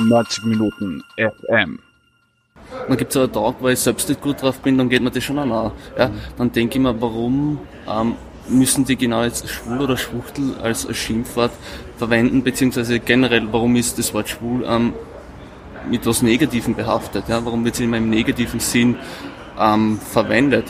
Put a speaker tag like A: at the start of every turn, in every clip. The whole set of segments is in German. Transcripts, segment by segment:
A: 90 Minuten FM.
B: Dann gibt es einen Tag, wo ich selbst nicht gut drauf bin, dann geht mir das schon an. Ja? Dann denke ich mir, warum ähm, müssen die genau jetzt schwul oder schwuchtel als Schimpfwort verwenden, beziehungsweise generell, warum ist das Wort schwul ähm, mit was Negativem behaftet? Ja? Warum wird es immer im negativen Sinn ähm, verwendet?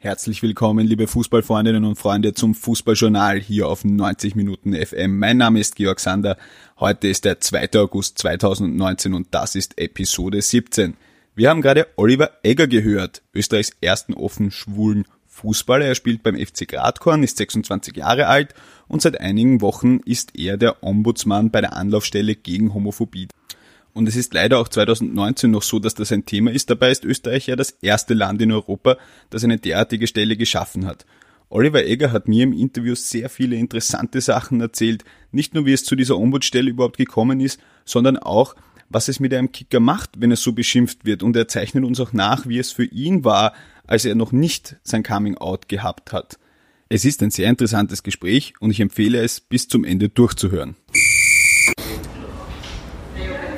C: Herzlich willkommen, liebe Fußballfreundinnen und Freunde, zum Fußballjournal hier auf 90 Minuten FM. Mein Name ist Georg Sander. Heute ist der 2. August 2019 und das ist Episode 17. Wir haben gerade Oliver Egger gehört, Österreichs ersten offen schwulen Fußballer. Er spielt beim FC Gradkorn, ist 26 Jahre alt und seit einigen Wochen ist er der Ombudsmann bei der Anlaufstelle gegen Homophobie. Und es ist leider auch 2019 noch so, dass das ein Thema ist. Dabei ist Österreich ja das erste Land in Europa, das eine derartige Stelle geschaffen hat. Oliver Egger hat mir im Interview sehr viele interessante Sachen erzählt, nicht nur wie es zu dieser Ombudsstelle überhaupt gekommen ist, sondern auch, was es mit einem Kicker macht, wenn er so beschimpft wird. Und er zeichnet uns auch nach, wie es für ihn war, als er noch nicht sein Coming Out gehabt hat. Es ist ein sehr interessantes Gespräch und ich empfehle es bis zum Ende durchzuhören.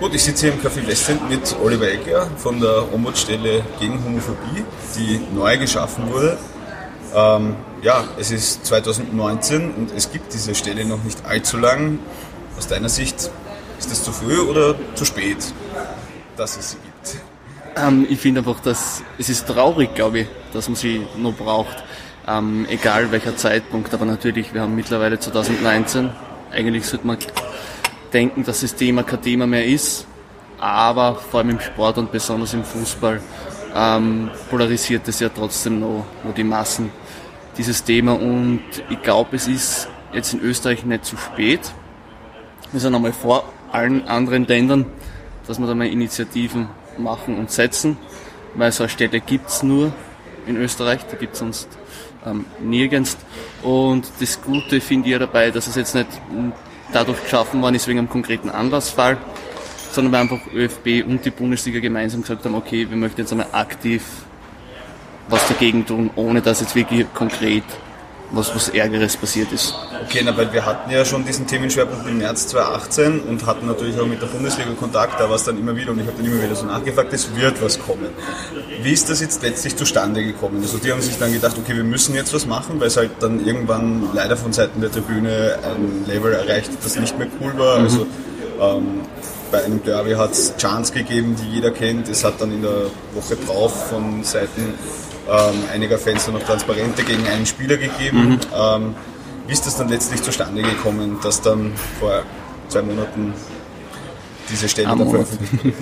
C: Gut, ich sitze hier im Café Westend mit Oliver Egger von der Ombudsstelle gegen Homophobie, die neu geschaffen wurde. Ähm, ja, es ist 2019 und es gibt diese Stelle noch nicht allzu lang. Aus deiner Sicht, ist das zu früh oder zu spät, dass es sie gibt?
B: Ähm, ich finde einfach, dass es ist traurig, glaube ich, dass man sie noch braucht. Ähm, egal welcher Zeitpunkt, aber natürlich, wir haben mittlerweile 2019. Eigentlich sollte man denken, dass das Thema kein Thema mehr ist, aber vor allem im Sport und besonders im Fußball ähm, polarisiert es ja trotzdem noch, noch die Massen, dieses Thema und ich glaube, es ist jetzt in Österreich nicht zu spät. Wir sind einmal vor allen anderen Ländern, dass wir da mal Initiativen machen und setzen, weil so eine Städte gibt es nur in Österreich, die gibt es sonst ähm, nirgends. Und das Gute finde ich ja dabei, dass es jetzt nicht dadurch geschaffen worden ist wegen einem konkreten Anlassfall, sondern weil einfach ÖFB und die Bundesliga gemeinsam gesagt haben, okay, wir möchten jetzt einmal aktiv was dagegen tun, ohne dass jetzt wirklich konkret was, was Ärgeres passiert ist.
C: Okay, na, weil wir hatten ja schon diesen Themenschwerpunkt im März 2018 und hatten natürlich auch mit der Bundesliga Kontakt, da war es dann immer wieder und ich habe dann immer wieder so nachgefragt, es wird was kommen. Wie ist das jetzt letztlich zustande gekommen? Also die haben sich dann gedacht, okay, wir müssen jetzt was machen, weil es halt dann irgendwann leider von Seiten der Tribüne ein Level erreicht, das nicht mehr cool war. Mhm. Also ähm, bei einem Derby hat es Chance gegeben, die jeder kennt. Es hat dann in der Woche drauf von Seiten ähm, einiger Fans noch Transparente gegen einen Spieler gegeben. Mhm. Ähm, wie ist das dann letztlich zustande gekommen, dass dann vor zwei Monaten diese Stelle da veröffentlicht wurde?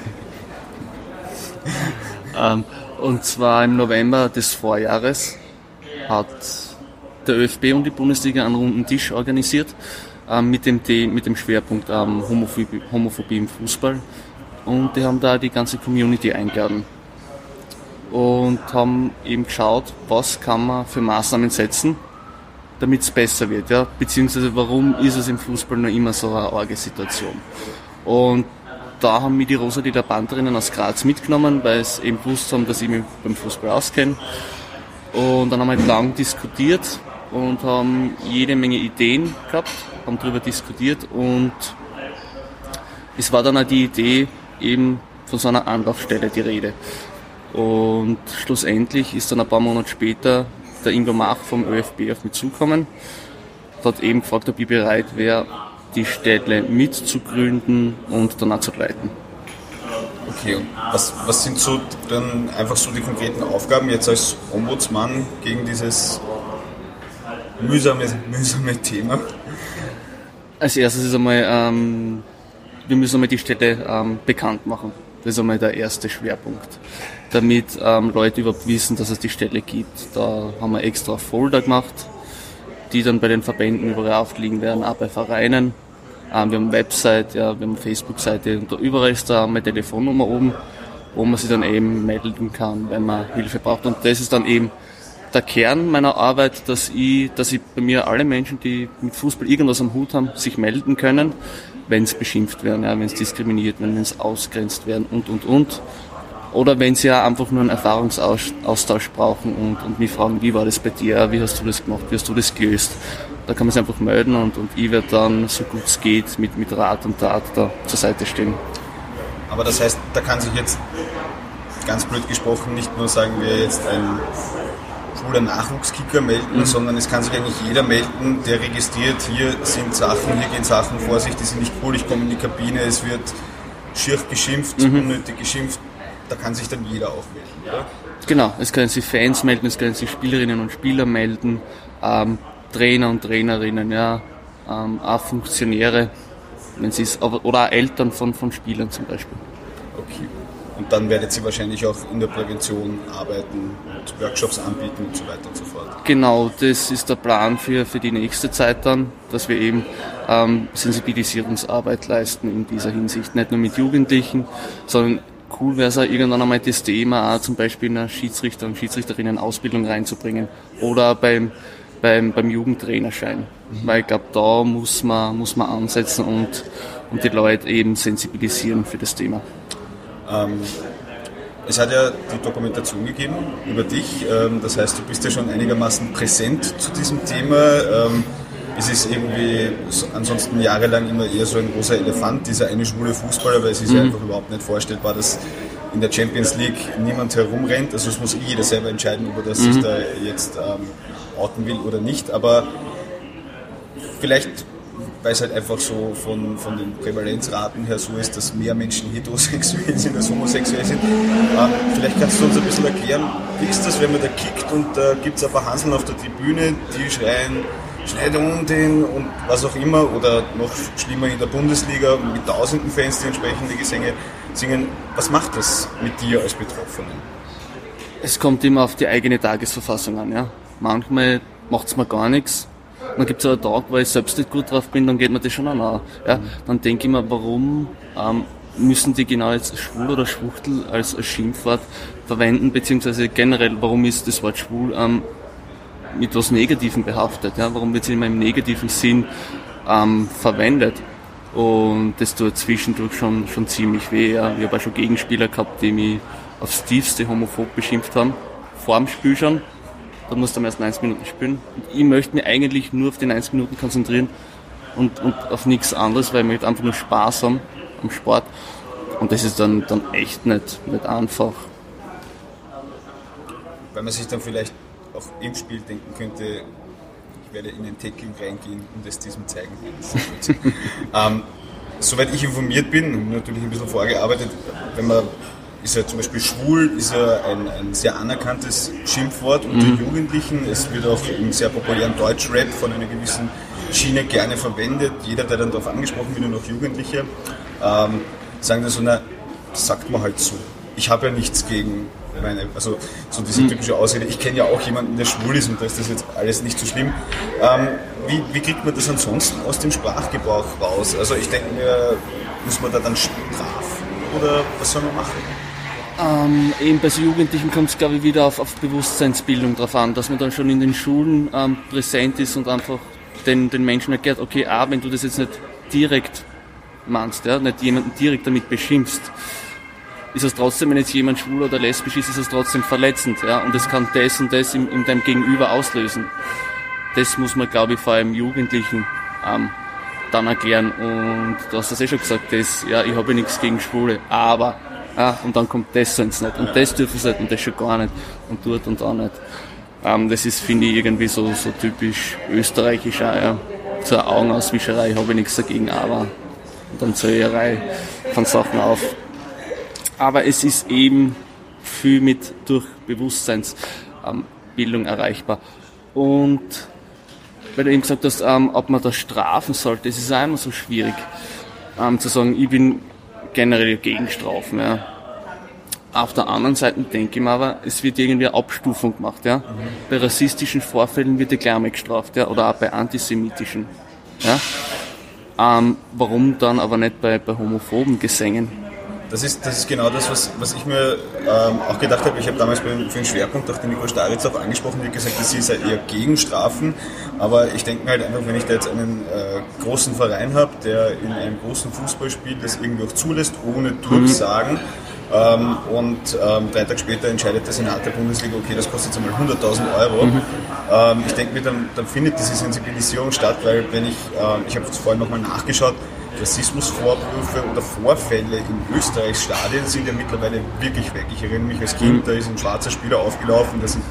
B: ähm, und zwar im November des Vorjahres hat der ÖFB und die Bundesliga einen runden Tisch organisiert ähm, mit, dem, mit dem Schwerpunkt ähm, Homophobie, Homophobie im Fußball. Und die haben da die ganze Community eingeladen und haben eben geschaut, was kann man für Maßnahmen setzen, damit es besser wird, ja, beziehungsweise warum ist es im Fußball noch immer so eine arge Situation. Und da haben mir die Rosalida Banderinnen aus Graz mitgenommen, weil sie eben gewusst haben, dass ich mich beim Fußball auskenne. Und dann haben wir lang diskutiert und haben jede Menge Ideen gehabt, haben darüber diskutiert und es war dann auch die Idee, eben von so einer Anlaufstelle die Rede. Und schlussendlich ist dann ein paar Monate später der Ingo Mach vom ÖFB auf mich zukommen, hat eben gefragt, ob ich bereit wäre, die Städte mitzugründen und danach zu leiten.
C: Okay, und was, was sind so dann einfach so die konkreten Aufgaben jetzt als Ombudsmann gegen dieses mühsame, mühsame Thema?
B: Als erstes ist einmal, ähm, wir müssen einmal die Städte ähm, bekannt machen. Das ist einmal der erste Schwerpunkt damit ähm, Leute überhaupt wissen, dass es die Stelle gibt. Da haben wir extra Folder gemacht, die dann bei den Verbänden überall aufliegen werden, auch bei Vereinen. Ähm, wir haben Website, ja, wir haben Facebook-Seite und da überall ist da meine Telefonnummer oben, wo man sich dann eben melden kann, wenn man Hilfe braucht. Und das ist dann eben der Kern meiner Arbeit, dass ich, dass ich bei mir alle Menschen, die mit Fußball irgendwas am Hut haben, sich melden können, wenn es beschimpft werden, ja, wenn es diskriminiert werden, wenn es ausgrenzt werden und, und, und. Oder wenn sie ja einfach nur einen Erfahrungsaustausch brauchen und, und mich fragen, wie war das bei dir, wie hast du das gemacht, wie hast du das gelöst. Da kann man sich einfach melden und, und ich werde dann, so gut es geht, mit, mit Rat und Tat da zur Seite stehen.
C: Aber das heißt, da kann sich jetzt ganz blöd gesprochen nicht nur sagen wir jetzt ein schwuler Nachwuchskicker melden, mhm. sondern es kann sich eigentlich jeder melden, der registriert, hier sind Sachen, hier gehen Sachen vor sich, die sind nicht cool, ich komme in die Kabine, es wird schier geschimpft, mhm. unnötig geschimpft, da kann sich dann jeder auch melden, oder?
B: Genau, es können sich Fans melden, es können sich Spielerinnen und Spieler melden, ähm, Trainer und Trainerinnen, ja, ähm, auch Funktionäre, wenn sie es, oder auch Eltern von, von Spielern zum Beispiel.
C: Und dann werdet ihr wahrscheinlich auch in der Prävention arbeiten und Workshops anbieten und so weiter und so fort.
B: Genau, das ist der Plan für, für die nächste Zeit dann, dass wir eben ähm, Sensibilisierungsarbeit leisten in dieser Hinsicht. Nicht nur mit Jugendlichen, sondern cool wäre es auch irgendwann einmal das Thema auch zum Beispiel in eine Schiedsrichter- und Schiedsrichterinnen-Ausbildung reinzubringen oder beim, beim, beim Jugendtrainerschein. Mhm. Weil ich glaube, da muss man, muss man ansetzen und, und die Leute eben sensibilisieren für das Thema.
C: Ähm, es hat ja die Dokumentation gegeben über dich, ähm, das heißt, du bist ja schon einigermaßen präsent zu diesem Thema. Ähm, es ist irgendwie ansonsten jahrelang immer eher so ein großer Elefant, dieser eine schwule Fußballer, weil es ist mhm. ja einfach überhaupt nicht vorstellbar, dass in der Champions League niemand herumrennt. Also es muss eh jeder selber entscheiden, ob er das mhm. sich da jetzt ähm, outen will oder nicht. Aber vielleicht weil es halt einfach so von, von den Prävalenzraten her so ist, dass mehr Menschen heterosexuell sind als homosexuell sind. Ähm, vielleicht kannst du uns ein bisschen erklären, wie ist das, wenn man da kickt und da gibt es ein paar Hanseln auf der Tribüne, die schreien, schneide um den und was auch immer, oder noch schlimmer in der Bundesliga mit tausenden Fans, die entsprechende Gesänge singen. Was macht das mit dir als Betroffenen?
B: Es kommt immer auf die eigene Tagesverfassung an. Ja. Manchmal macht es mir gar nichts dann gibt es einen Tag, wo ich selbst nicht gut drauf bin, dann geht mir das schon an. Ja? Dann denke ich mir, warum ähm, müssen die genau jetzt schwul oder Schwuchtel als, Schimpfwort verwenden, beziehungsweise generell, warum ist das Wort schwul ähm, mit was Negativem behaftet? Ja? Warum wird es immer im negativen Sinn ähm, verwendet? Und das tut zwischendurch schon, schon ziemlich weh. Ja. Ich habe auch schon Gegenspieler gehabt, die mich aufs tiefste homophob beschimpft haben, vor dem Spiel schon. Da musst du am ersten 90 Minuten spielen. Und ich möchte mich eigentlich nur auf die 90 Minuten konzentrieren und, und auf nichts anderes, weil ich möchte einfach nur Spaß haben am Sport. Und das ist dann, dann echt nicht, nicht einfach.
C: Weil man sich dann vielleicht auch im Spiel denken könnte, ich werde in den Tackling reingehen und es diesem zeigen. ähm, soweit ich informiert bin, natürlich ein bisschen vorgearbeitet, wenn man ist ja zum Beispiel schwul, ist ja ein, ein sehr anerkanntes Schimpfwort unter mhm. Jugendlichen. Es wird auch im sehr populären Deutschrap von einer gewissen Schiene gerne verwendet. Jeder, der dann darauf angesprochen wird, nur noch Jugendliche, ähm, sagen dann so, na, sagt man halt so. Ich habe ja nichts gegen meine, also so diese mhm. typische Ausrede, ich kenne ja auch jemanden, der schwul ist und da ist das jetzt alles nicht so schlimm. Ähm, wie, wie kriegt man das ansonsten aus dem Sprachgebrauch raus? Also ich denke mir, muss man da dann strafen oder was soll man machen?
B: Ähm, eben bei so Jugendlichen kommt es, glaube ich, wieder auf, auf Bewusstseinsbildung drauf an, dass man dann schon in den Schulen ähm, präsent ist und einfach den, den Menschen erklärt, okay, ah, wenn du das jetzt nicht direkt meinst, ja, nicht jemanden direkt damit beschimpfst, ist es trotzdem, wenn jetzt jemand schwul oder lesbisch ist, ist es trotzdem verletzend, ja, und es kann das und das in, in deinem Gegenüber auslösen. Das muss man, glaube ich, vor allem Jugendlichen ähm, dann erklären. Und du hast das eh schon gesagt, das, ja, ich habe nichts gegen Schwule, aber ah, und dann kommt das sonst nicht und das dürfen sie nicht und das schon gar nicht und dort und da nicht. Ähm, das ist, finde ich, irgendwie so, so typisch österreichisch auch, ja. Zur Augenauswischerei habe ich nichts dagegen, aber und dann zur Eherei von Sachen auf. Aber es ist eben viel mit durch Bewusstseinsbildung erreichbar. Und weil du eben gesagt hast, ähm, ob man das strafen sollte, es ist auch immer so schwierig ähm, zu sagen, ich bin generell gegen Strafen. Ja. Auf der anderen Seite denke ich mir aber, es wird irgendwie eine Abstufung gemacht. Ja. Bei rassistischen Vorfällen wird gleich mal gestraft, ja, oder auch bei antisemitischen. Ja. Ähm, warum dann aber nicht bei, bei homophoben Gesängen?
C: Das ist, das ist genau das, was, was ich mir ähm, auch gedacht habe. Ich habe damals für den Schwerpunkt auch den Nico Staritz auch angesprochen, die gesagt, dass sie sei eher gegen Strafen. Aber ich denke mir halt einfach, wenn ich da jetzt einen äh, großen Verein habe, der in einem großen Fußballspiel das irgendwie auch zulässt, ohne Durchsagen, Ähm, und ähm, drei Tage später entscheidet der Senat der Bundesliga, okay, das kostet jetzt einmal 100.000 Euro. Mhm. Ähm, ich denke mir, dann, dann, findet diese Sensibilisierung statt, weil wenn ich, ähm, ich habe vorhin nochmal nachgeschaut, Rassismusvorwürfe oder Vorfälle in Österreichs Stadien sind ja mittlerweile wirklich weg. Ich erinnere mich als Kind, mhm. da ist ein schwarzer Spieler aufgelaufen, da sind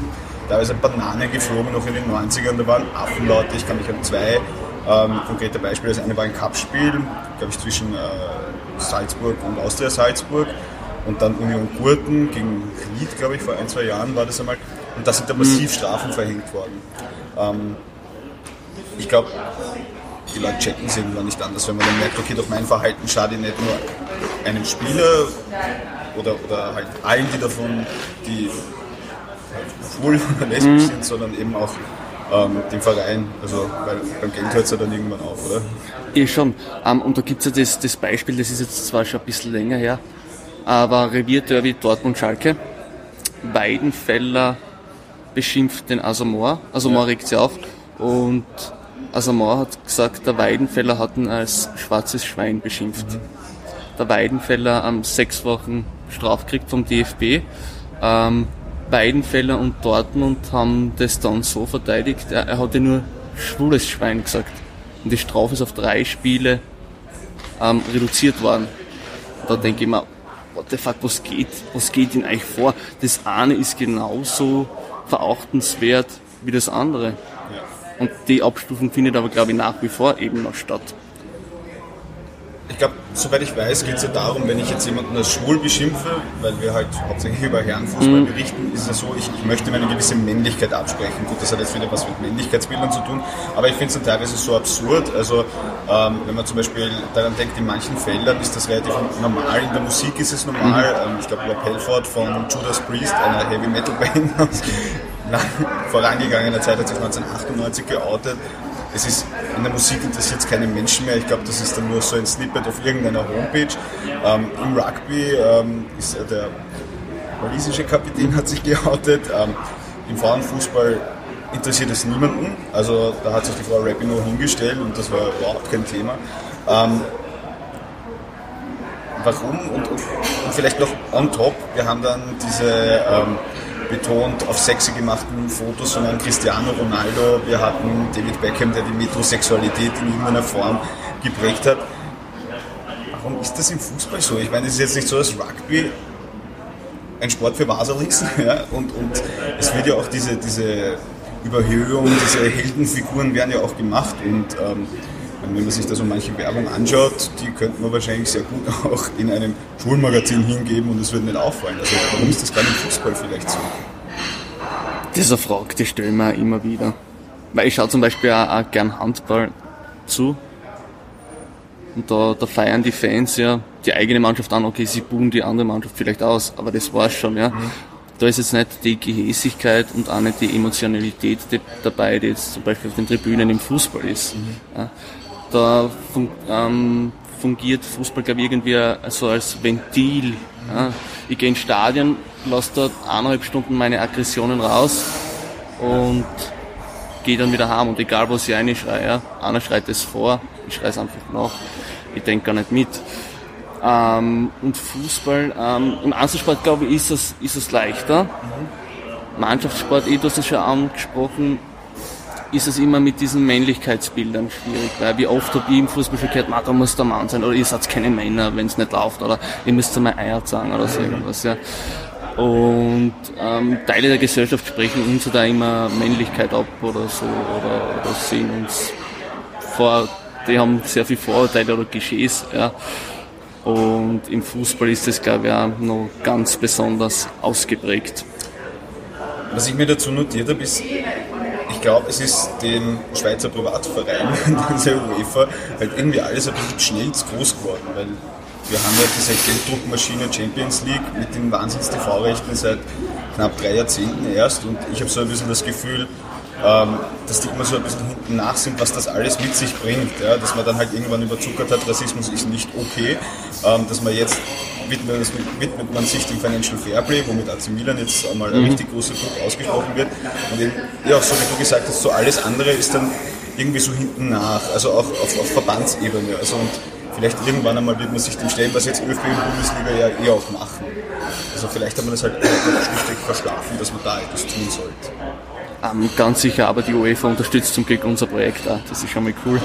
C: teilweise Bananen geflogen, noch in den 90ern, da waren Affenlaute, ich kann mich an zwei ähm, konkrete Beispiele, das eine war ein Cup-Spiel, glaube ich, zwischen äh, Salzburg und Austria Salzburg und dann Union Gurten gegen Ried, glaube ich, vor ein, zwei Jahren war das einmal. Und da sind da massiv Strafen verhängt worden. Ähm, ich glaube, die Leute checken es irgendwann nicht anders, wenn man dann merkt, okay, durch mein Verhalten schade ich nicht nur einem Spieler oder, oder halt allen, die davon, die halt schwul oder lesbisch mhm. sind, sondern eben auch ähm, dem Verein. Also weil beim Geld hört es ja dann irgendwann auf, oder?
B: Eh schon. Um, und da gibt es ja das, das Beispiel, das ist jetzt zwar schon ein bisschen länger her, aber Revierderby Dortmund-Schalke. Weidenfeller beschimpft den Asamoah. Asamoah ja. regt sich auf und Asamoah hat gesagt, der Weidenfeller hat ihn als schwarzes Schwein beschimpft. Der Weidenfeller am sechs Wochen Straf kriegt vom DFB. Ähm, Weidenfeller und Dortmund haben das dann so verteidigt, er, er hatte nur schwules Schwein gesagt. Und die Strafe ist auf drei Spiele ähm, reduziert worden. Da denke ich mir, what the fuck, was geht, was geht in euch vor? Das eine ist genauso verachtenswert wie das andere. Und die Abstufung findet aber, glaube ich, nach wie vor eben noch statt
C: ich glaube, soweit ich weiß, geht es ja darum, wenn ich jetzt jemanden als schwul beschimpfe, weil wir halt hauptsächlich über Herrenfußball mhm. berichten, ist es so, ich, ich, möchte mir eine gewisse Männlichkeit absprechen. Gut, das hat jetzt wieder was mit Männlichkeitsbildern zu tun, aber ich finde es dann teilweise so absurd. Also, ähm, wenn man zum Beispiel daran denkt, in manchen Feldern ist das relativ normal, in der Musik ist es normal. Mhm. Ähm, ich glaube, Rob Helford von Judas Priest, einer Heavy Metal Band aus vorangegangener Zeit, hat sich 1998 geoutet es ist, in der Musik interessiert es keine Menschen mehr. Ich glaube, das ist dann nur so ein Snippet auf irgendeiner Homepage. Ähm, Im Rugby ähm, ist der walisische Kapitän hat sich geoutet. Ähm, Im Frauenfußball interessiert es niemanden. Also da hat sich die Frau Rapinoe hingestellt und das war überhaupt kein Thema. Ähm, warum? Und, und, und, vielleicht noch on top, wir haben dann diese ähm, betont auf sexy gemachten Fotos, sondern Cristiano Ronaldo, wir hatten David Beckham, der die Metrosexualität in irgendeiner Form geprägt hat. Warum ist das im Fußball so? Ich meine, es ist jetzt nicht so, dass Rugby ein Sport für Waserlicks ja? und, und es wird ja auch diese, diese Überhöhung, diese Heldenfiguren werden ja auch gemacht und ähm, wenn man sich da so manche Werbung anschaut, die könnte man wahrscheinlich sehr gut auch in einem Schulmagazin hingeben und es würde nicht auffallen. Also warum ist das gerade im Fußball vielleicht so?
B: Diese Frage, die stellen wir immer wieder. Weil ich schaue zum Beispiel auch, auch gern Handball zu. Und da, da feiern die Fans ja die eigene Mannschaft an, okay, sie buhen die andere Mannschaft vielleicht aus, aber das war's schon, ja. Mhm. Da ist jetzt nicht die Gehässigkeit und auch nicht die Emotionalität dabei, die jetzt zum Beispiel auf den Tribünen im Fußball ist. Mhm. Ja da fun ähm, fungiert Fußball, glaube ich, irgendwie so als Ventil. Ja. Ich gehe ins Stadion, lasse dort eineinhalb Stunden meine Aggressionen raus und gehe dann wieder heim. Und egal, was ich reinschreie, ja, einer schreit es vor, ich schreie es einfach nach. Ich denke gar nicht mit. Ähm, und Fußball, ähm, im Einzelsport, glaube ich, ist es, ist es leichter. Mannschaftssport, eh, du hast es schon angesprochen, ist es immer mit diesen Männlichkeitsbildern schwierig, weil wie oft habe ich im Fußball schon gehört, da muss der Mann sein oder ihr seid keine Männer, wenn es nicht läuft oder ihr müsst mal Eier sagen oder so irgendwas. Ja. Und ähm, Teile der Gesellschaft sprechen uns da immer Männlichkeit ab oder so oder, oder sehen uns vor, die haben sehr viel Vorurteile oder Klischees. Ja. Und im Fußball ist das, glaube ich, auch noch ganz besonders ausgeprägt.
C: Was ich mir dazu notiert habe, ist, ich glaube, es ist den Schweizer Privatvereinen, der UEFA, halt irgendwie alles ein bisschen schnell zu groß geworden, weil wir haben ja diese Gelddruckmaschine Champions League mit den Wahnsinns-TV-Rechten seit knapp drei Jahrzehnten erst und ich habe so ein bisschen das Gefühl, ähm, dass die immer so ein bisschen hinten nach sind, was das alles mit sich bringt. Ja? Dass man dann halt irgendwann überzuckert hat, Rassismus ist nicht okay, ähm, dass man jetzt widmet, widmet man sich dem Financial Fairplay, womit AC Milan jetzt einmal ein mhm. richtig großer Druck ausgesprochen wird. Und eben, ja, so wie du gesagt hast, so alles andere ist dann irgendwie so hinten nach, also auch auf, auf Verbandsebene. Also und vielleicht irgendwann einmal wird man sich dem stellen, was jetzt ÖFB und Bundesliga ja eh auch machen. Also vielleicht hat man das halt schlichtweg verschlafen, dass man da etwas tun sollte.
B: Ähm, ganz sicher, aber die UEFA unterstützt zum Glück unser Projekt auch. Das ist schon mal cool.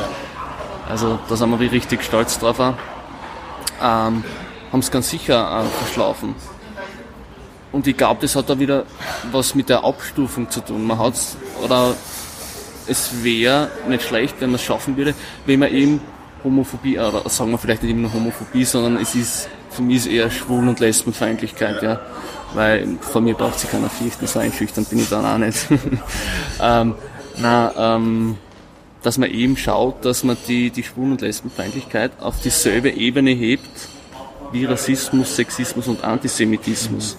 B: Also da sind wir richtig stolz drauf. Auch. Ähm, haben es ganz sicher äh, verschlafen. Und ich glaube, das hat da wieder was mit der Abstufung zu tun. Man hat's, oder es wäre nicht schlecht, wenn man es schaffen würde, wenn man eben Homophobie, oder sagen wir vielleicht nicht immer nur Homophobie, sondern es ist, für mich ist eher Schwul- und Lesbenfeindlichkeit, ja. Weil vor mir braucht sich keiner fürchten, so einschüchtern bin ich dann auch nicht. ähm, na, ähm, dass man eben schaut, dass man die, die Schwulen- und Lesbenfeindlichkeit auf dieselbe Ebene hebt wie Rassismus, Sexismus und Antisemitismus.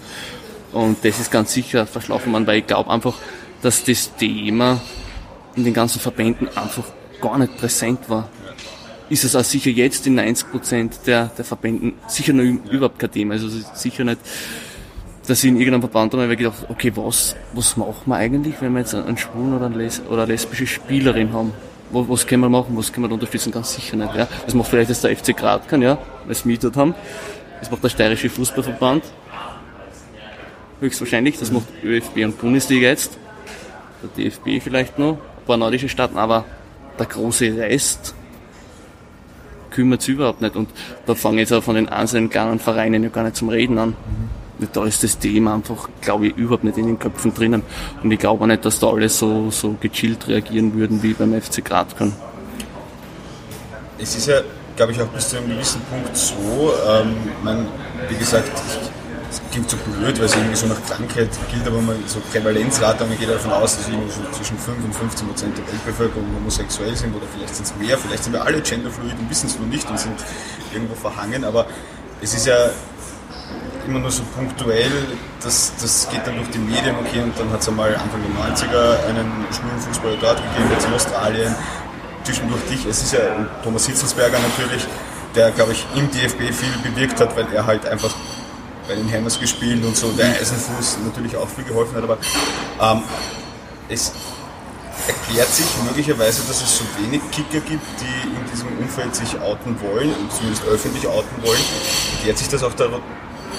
B: Und das ist ganz sicher verschlafen man, weil ich glaube einfach, dass das Thema in den ganzen Verbänden einfach gar nicht präsent war. Ist es auch sicher jetzt in 90 Prozent der, der Verbänden sicher noch überhaupt kein Thema. Also sicher nicht, dass ich in irgendeinem Verband einmal gedacht okay, was, was machen wir eigentlich, wenn wir jetzt einen schwulen oder, eine Les oder eine lesbische Spielerin haben? Was, was können wir machen, was können wir unterstützen? Ganz sicher nicht. Ja. Das macht vielleicht jetzt der FC Gradkan, ja, weil sie dort haben. Das macht der Steirische Fußballverband höchstwahrscheinlich. Das macht ÖFB und Bundesliga jetzt. Der DFB vielleicht noch, ein paar nordische Staaten, aber der große Rest kümmert es überhaupt nicht. Und da fange ich jetzt auch von den einzelnen kleinen Vereinen ja gar nicht zum Reden an. Da ist das Thema einfach, glaube ich, überhaupt nicht in den Köpfen drinnen. Und ich glaube auch nicht, dass da alle so, so gechillt reagieren würden wie beim FC Gradkan.
C: Es ist ja, glaube ich, auch bis zu einem gewissen Punkt so, ähm, man, wie gesagt, ich das klingt so blöd, weil es irgendwie so nach Krankheit gilt, aber man so Prävalenzrate, man geht davon aus, dass irgendwie so zwischen 5 und 15 Prozent der Weltbevölkerung homosexuell sind oder vielleicht sind es mehr, vielleicht sind wir alle genderfluid und wissen es nur nicht und sind irgendwo verhangen, aber es ist ja immer nur so punktuell, das, das geht dann durch die Medien, okay, und dann hat es einmal Anfang der 90er einen schwulen Fußballer dort gegeben, jetzt in Australien, zwischendurch dich, es ist ja Thomas Hitzelsberger natürlich, der, glaube ich, im DFB viel bewirkt hat, weil er halt einfach bei den Hammers gespielt und so, der Eisenfuß natürlich auch viel geholfen hat, aber ähm, es erklärt sich möglicherweise, dass es so wenig Kicker gibt, die in diesem Umfeld sich outen wollen und zumindest öffentlich outen wollen. Erklärt sich das auch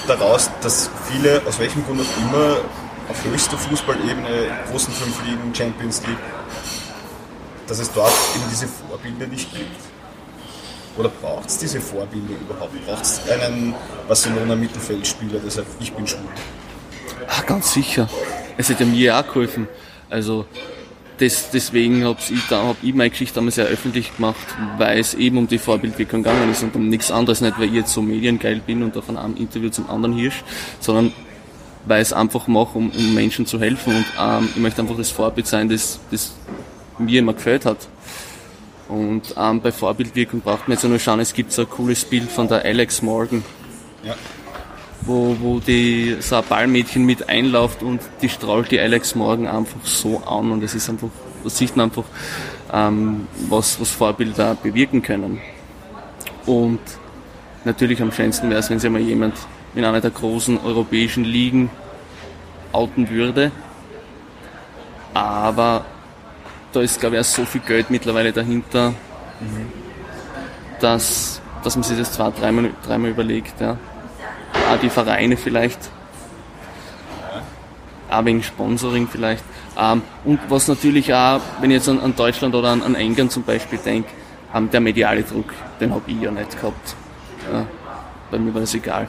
C: daraus, dass viele, aus welchem Grund auch immer, auf höchster Fußballebene, großen fünf Ligen, Champions League, dass es dort eben diese Vorbilder nicht gibt? Oder braucht es diese Vorbilder überhaupt? Braucht es einen Barcelona-Mittelfeldspieler, der sagt, ich bin schwul?
B: Ach, ganz sicher. Es hätte mir auch geholfen. Also das, deswegen habe ich, da, hab ich meine Geschichte damals ja öffentlich gemacht, weil es eben um die Vorbildwirkung gegangen ist und um nichts anderes. Nicht, weil ich jetzt so mediengeil bin und auf einem Interview zum anderen hirsch, sondern weil ich es einfach mache, um, um Menschen zu helfen. Und ähm, ich möchte einfach das Vorbild sein, das, das mir immer gefällt hat. Und ähm, bei Vorbildwirkung braucht man jetzt nur schauen, es gibt so ein cooles Bild von der Alex Morgan. Ja. Wo, wo die so ein Ballmädchen mit einläuft und die strahlt die Alex Morgan einfach so an und es ist einfach, da sieht man einfach, ähm, was, was Vorbilder bewirken können. Und natürlich am schönsten wäre es, wenn sich mal jemand in einer der großen europäischen Ligen outen würde. Aber da ist, glaube ich, auch so viel Geld mittlerweile dahinter, mhm. dass, dass man sich das zwei, dreimal, dreimal überlegt. Ja. Auch die Vereine vielleicht, auch wegen Sponsoring vielleicht. Ähm, und was natürlich auch, wenn ich jetzt an, an Deutschland oder an, an England zum Beispiel denke, der mediale Druck, den habe ich ja nicht gehabt. Ja. Bei mir war das egal.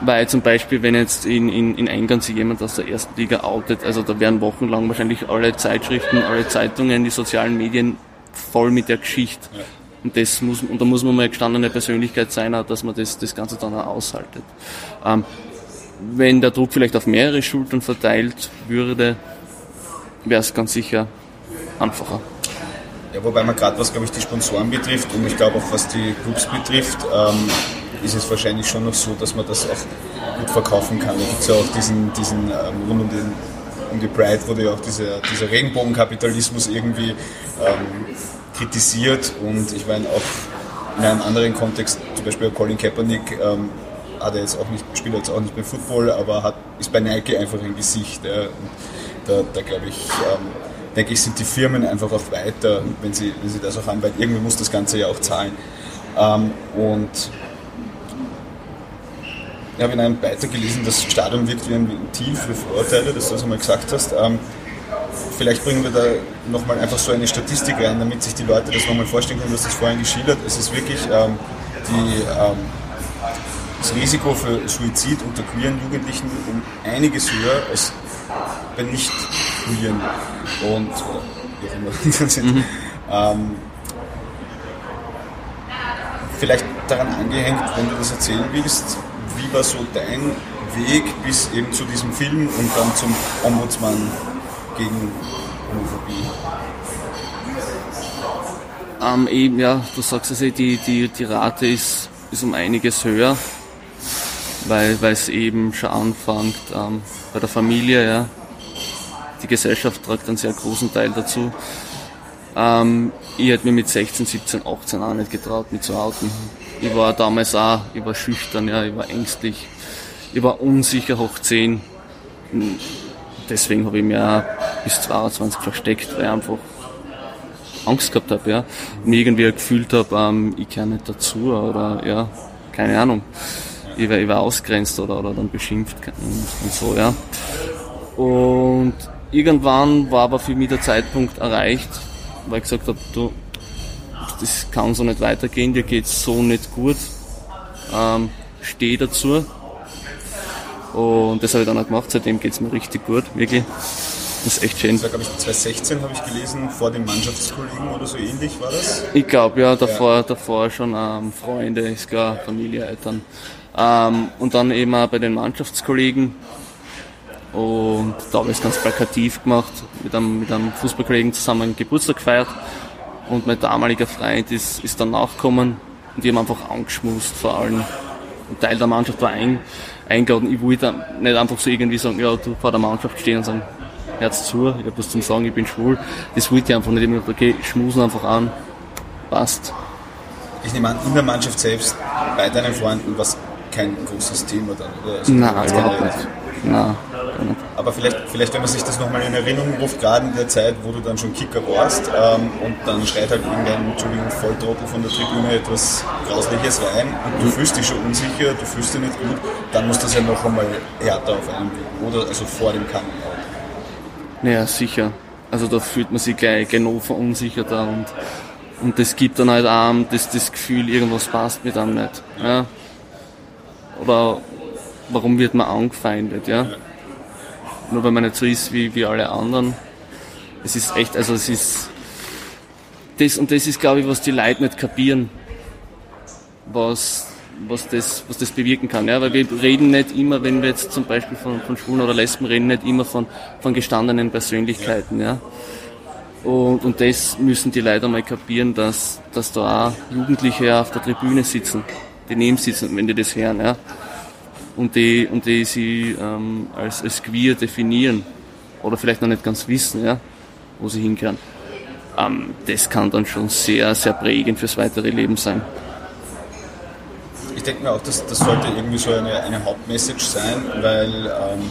B: Weil zum Beispiel, wenn jetzt in, in, in England sich jemand aus der ersten Liga outet, also da werden wochenlang wahrscheinlich alle Zeitschriften, alle Zeitungen, die sozialen Medien voll mit der Geschichte. Ja. Und das muss, und da muss man mal eine gestandene Persönlichkeit sein, dass man das, das Ganze dann auch aushaltet. Ähm, wenn der Druck vielleicht auf mehrere Schultern verteilt würde, wäre es ganz sicher einfacher.
C: Ja, wobei man gerade was, glaube ich, die Sponsoren betrifft und ich glaube auch was die Clubs betrifft, ähm, ist es wahrscheinlich schon noch so, dass man das auch gut verkaufen kann. Da gibt es ja auch diesen, diesen ähm, rund um, den, um die Pride wurde ja auch dieser, dieser Regenbogenkapitalismus irgendwie ähm, kritisiert und ich meine auch in einem anderen Kontext, zum Beispiel Colin Kaepernick, ähm, hat er jetzt auch nicht, spielt jetzt auch nicht mehr Football, aber hat, ist bei Nike einfach ein Gesicht. Ja. da, da glaube ich, ähm, denke ich, sind die Firmen einfach auch weiter, wenn sie, wenn sie das auch haben, weil irgendwie muss das Ganze ja auch zahlen. Ähm, und ich habe in einem Beitrag gelesen, das Stadion wirkt wie ein Ventil für Vorurteile, dass du das einmal gesagt hast. Ähm, vielleicht bringen wir da nochmal einfach so eine Statistik rein, damit sich die Leute das nochmal vorstellen können, dass das vorhin geschildert. Es ist wirklich ähm, die, ähm, das Risiko für Suizid unter queeren Jugendlichen um einiges höher als bei nicht queeren und wie auch immer sind. Mhm. Ähm, vielleicht daran angehängt, wenn du das erzählen willst, war so dein Weg bis eben zu diesem Film und dann zum Ombudsmann gegen Homophobie?
B: Ähm, eben, ja, du sagst es, die, die, die Rate ist, ist um einiges höher, weil, es eben schon anfängt ähm, bei der Familie, ja. Die Gesellschaft tragt einen sehr großen Teil dazu. Ähm, ich hätte mir mit 16, 17, 18 auch nicht getraut, mich zu outen. Ich war damals auch, ich war schüchtern, ja, ich war ängstlich, ich war unsicher hoch 10. Deswegen habe ich mich auch bis 22 versteckt, weil ich einfach Angst gehabt habe, ja. Und irgendwie gefühlt habe, ähm, ich kehre nicht dazu oder ja, keine Ahnung. Ich war, ich war ausgrenzt oder, oder dann beschimpft und, und so, ja. Und irgendwann war aber für mich der Zeitpunkt erreicht, weil ich gesagt habe, du, das kann so nicht weitergehen, dir geht's so nicht gut. Ähm, steh dazu. Und das habe ich dann auch gemacht, seitdem geht's mir richtig gut, wirklich. Das ist echt schön.
C: Das war, glaube ich, 2016 habe ich gelesen, vor dem Mannschaftskollegen oder so ähnlich war das?
B: Ich glaube, ja, davor, ja. davor schon ähm, Freunde, ist klar, Familie, Eltern. Ähm, und dann eben auch bei den Mannschaftskollegen. Und da habe ich es ganz plakativ gemacht, mit einem, mit einem Fußballkollegen zusammen Geburtstag gefeiert. Und mein damaliger Freund ist, ist dann nachgekommen und wir haben einfach angeschmust vor allem. Ein Teil der Mannschaft war ein, eingeladen. Ich wollte nicht einfach so irgendwie sagen, ja, du vor der Mannschaft stehen und sagen, Herz zu, ich habe was zum Sagen, ich bin schwul. Das wollte ich einfach nicht. Ich okay, schmusen einfach an, passt.
C: Ich nehme an, in der Mannschaft selbst, bei deinen Freunden, was kein großes Thema dann, oder? Also
B: Nein, überhaupt nicht. Nein.
C: Aber vielleicht, vielleicht, wenn man sich das nochmal in Erinnerung ruft, gerade in der Zeit, wo du dann schon Kicker warst ähm, und dann schreit halt irgendein, Entschuldigung, Volltrottel von der Tribüne etwas Grausliches rein und du fühlst dich schon unsicher, du fühlst dich nicht gut, dann muss das ja noch einmal härter auf einen wirken, oder? Also vor dem Coming
B: Naja, sicher. Also da fühlt man sich gleich, noch verunsicherter und, und das gibt dann halt auch das, das Gefühl, irgendwas passt mit einem nicht. Ja? Oder warum wird man angefeindet, ja? Nur weil man nicht so ist wie, wie alle anderen. Es ist echt, also es ist, das und das ist glaube ich, was die Leute nicht kapieren, was, was das, was das bewirken kann, ja? Weil wir reden nicht immer, wenn wir jetzt zum Beispiel von, von Schwulen oder Lesben reden, nicht immer von, von gestandenen Persönlichkeiten, ja? Und, und das müssen die Leute mal kapieren, dass, dass da auch Jugendliche auf der Tribüne sitzen, die neben sitzen, wenn die das hören, ja und die, und die sie ähm, als, als queer definieren oder vielleicht noch nicht ganz wissen, ja, wo sie hinkehren. Ähm, das kann dann schon sehr, sehr prägend fürs weitere Leben sein.
C: Ich denke mir auch, dass das sollte irgendwie so eine, eine Hauptmessage sein, weil ähm,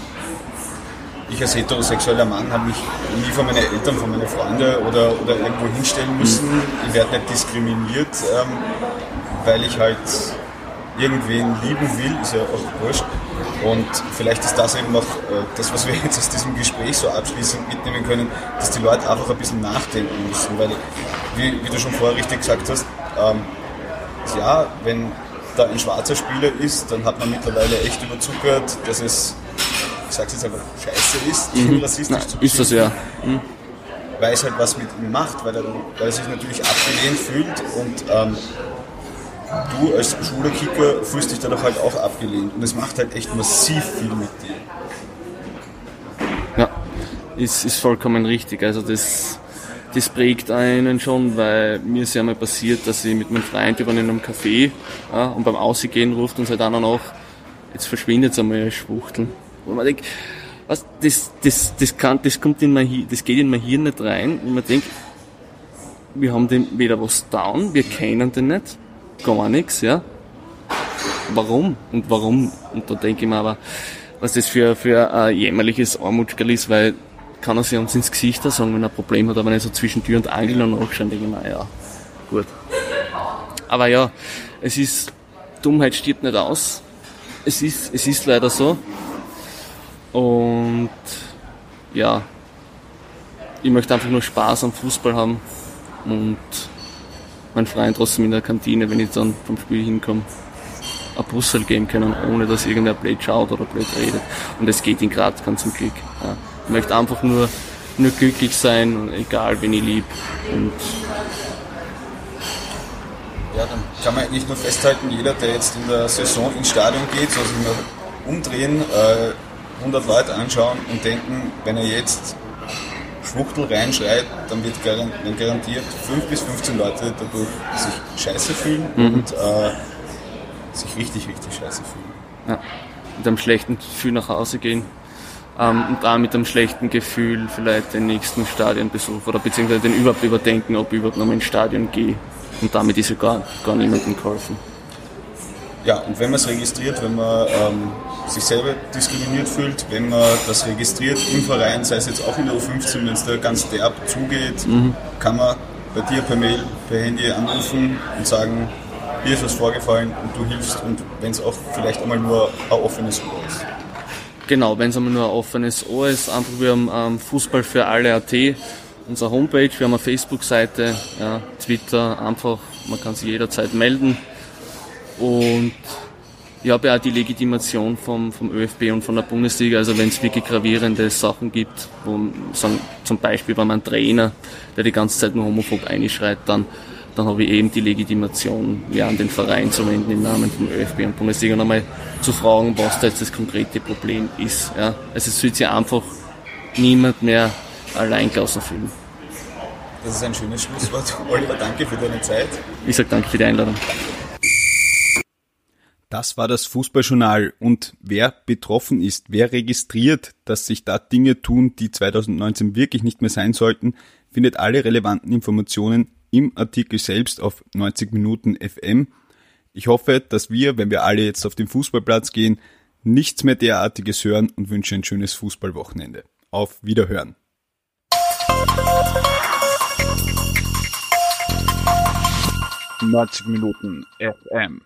C: ich als heterosexueller Mann habe mich nie von meinen Eltern, von meinen Freunden oder, oder irgendwo hinstellen müssen. Ich werde nicht diskriminiert, ähm, weil ich halt irgendwen lieben will, ist ja auch wurscht. Und vielleicht ist das eben auch äh, das, was wir jetzt aus diesem Gespräch so abschließend mitnehmen können, dass die Leute einfach ein bisschen nachdenken müssen. Weil, wie, wie du schon vorher richtig gesagt hast, ähm, ja, wenn da ein schwarzer Spieler ist, dann hat man mittlerweile echt überzuckert, dass es, ich sag's jetzt einfach, scheiße ist,
B: mhm. rassistisch Na, zu Ist das ja. Mhm.
C: Weil es halt was mit ihm macht, weil er, weil er sich natürlich abgelehnt fühlt und ähm, du als schwuler Kicker fühlst dich dadurch halt auch abgelehnt. Und es macht halt echt massiv viel mit dir.
B: Ja, ist, ist vollkommen richtig. Also das, das prägt einen schon, weil mir ist ja mal passiert, dass ich mit meinem Freund über einem Café ja, und beim Ausgehen ruft uns halt dann noch, jetzt verschwindet einmal Schwuchteln. Und man denkt, was, das, das, das, kann, das, kommt in mein, das geht in mein Hirn nicht rein. Und man denkt, wir haben dem weder was down, wir kennen den nicht, gar nichts, ja. Warum? Und warum? Und da denke ich mir aber, was das für, für ein jämmerliches Armutsgerl ist, weil kann er sich uns ins Gesicht sagen, wenn er ein Problem hat, aber nicht so zwischen Tür und Angel und nachschauen, denke ich mir, ja, gut. Aber ja, es ist, Dummheit stirbt nicht aus. Es ist, es ist leider so. Und ja, ich möchte einfach nur Spaß am Fußball haben und meinen Freund trotzdem in der Kantine, wenn ich dann vom Spiel hinkomme, ein Bussel geben können, ohne dass irgendwer blöd schaut oder blöd redet. Und es geht in Graz ganz zum Glück. Ja. Ich möchte einfach nur, nur glücklich sein, egal wen ich lieb. Und
C: ja, dann kann man eigentlich nur festhalten, jeder, der jetzt in der Saison ins Stadion geht, soll sich mal umdrehen, äh, 100 Leute anschauen und denken, wenn er jetzt Schwuchtel reinschreit, dann wird garantiert 5 bis 15 Leute dadurch sich scheiße fühlen mhm. und äh, sich richtig, richtig scheiße fühlen.
B: Ja, mit einem schlechten Gefühl nach Hause gehen ähm, und da mit einem schlechten Gefühl vielleicht den nächsten Stadionbesuch oder beziehungsweise den überhaupt überdenken, ob ich überhaupt noch mal ins Stadion gehe. Und damit ist ja gar, gar niemandem geholfen.
C: Ja, und wenn man es registriert, wenn man ähm, sich selber diskriminiert fühlt, wenn man das registriert im Verein, sei es jetzt auch in der U15, wenn es da ganz derb zugeht, mhm. kann man bei dir per Mail, per Handy anrufen und sagen, hier ist was vorgefallen und du hilfst und wenn es auch vielleicht einmal nur ein offenes Ohr ist.
B: Genau, wenn es einmal nur ein offenes Ohr ist, einfach wir haben ähm, Fußball für alle AT, unsere Homepage, wir haben eine Facebook-Seite, ja, Twitter, einfach, man kann sich jederzeit melden und ich habe ja auch die Legitimation vom, vom ÖFB und von der Bundesliga, also wenn es wirklich gravierende Sachen gibt, wo sagen, zum Beispiel wenn man einen Trainer, der die ganze Zeit nur homophob einschreit, dann, dann habe ich eben die Legitimation, ja, an den Verein zu wenden im Namen vom ÖFB und Bundesliga und einmal zu fragen, was da jetzt das konkrete Problem ist. Ja. Also es wird sich einfach niemand mehr allein gelassen fühlen.
C: Das ist ein schönes Schlusswort. Oliver, danke für deine Zeit.
B: Ich sage danke für die Einladung.
C: Das war das Fußballjournal. Und wer betroffen ist, wer registriert, dass sich da Dinge tun, die 2019 wirklich nicht mehr sein sollten, findet alle relevanten Informationen im Artikel selbst auf 90 Minuten FM. Ich hoffe, dass wir, wenn wir alle jetzt auf den Fußballplatz gehen, nichts mehr derartiges hören und wünsche ein schönes Fußballwochenende. Auf Wiederhören.
A: Neunzig Minuten FM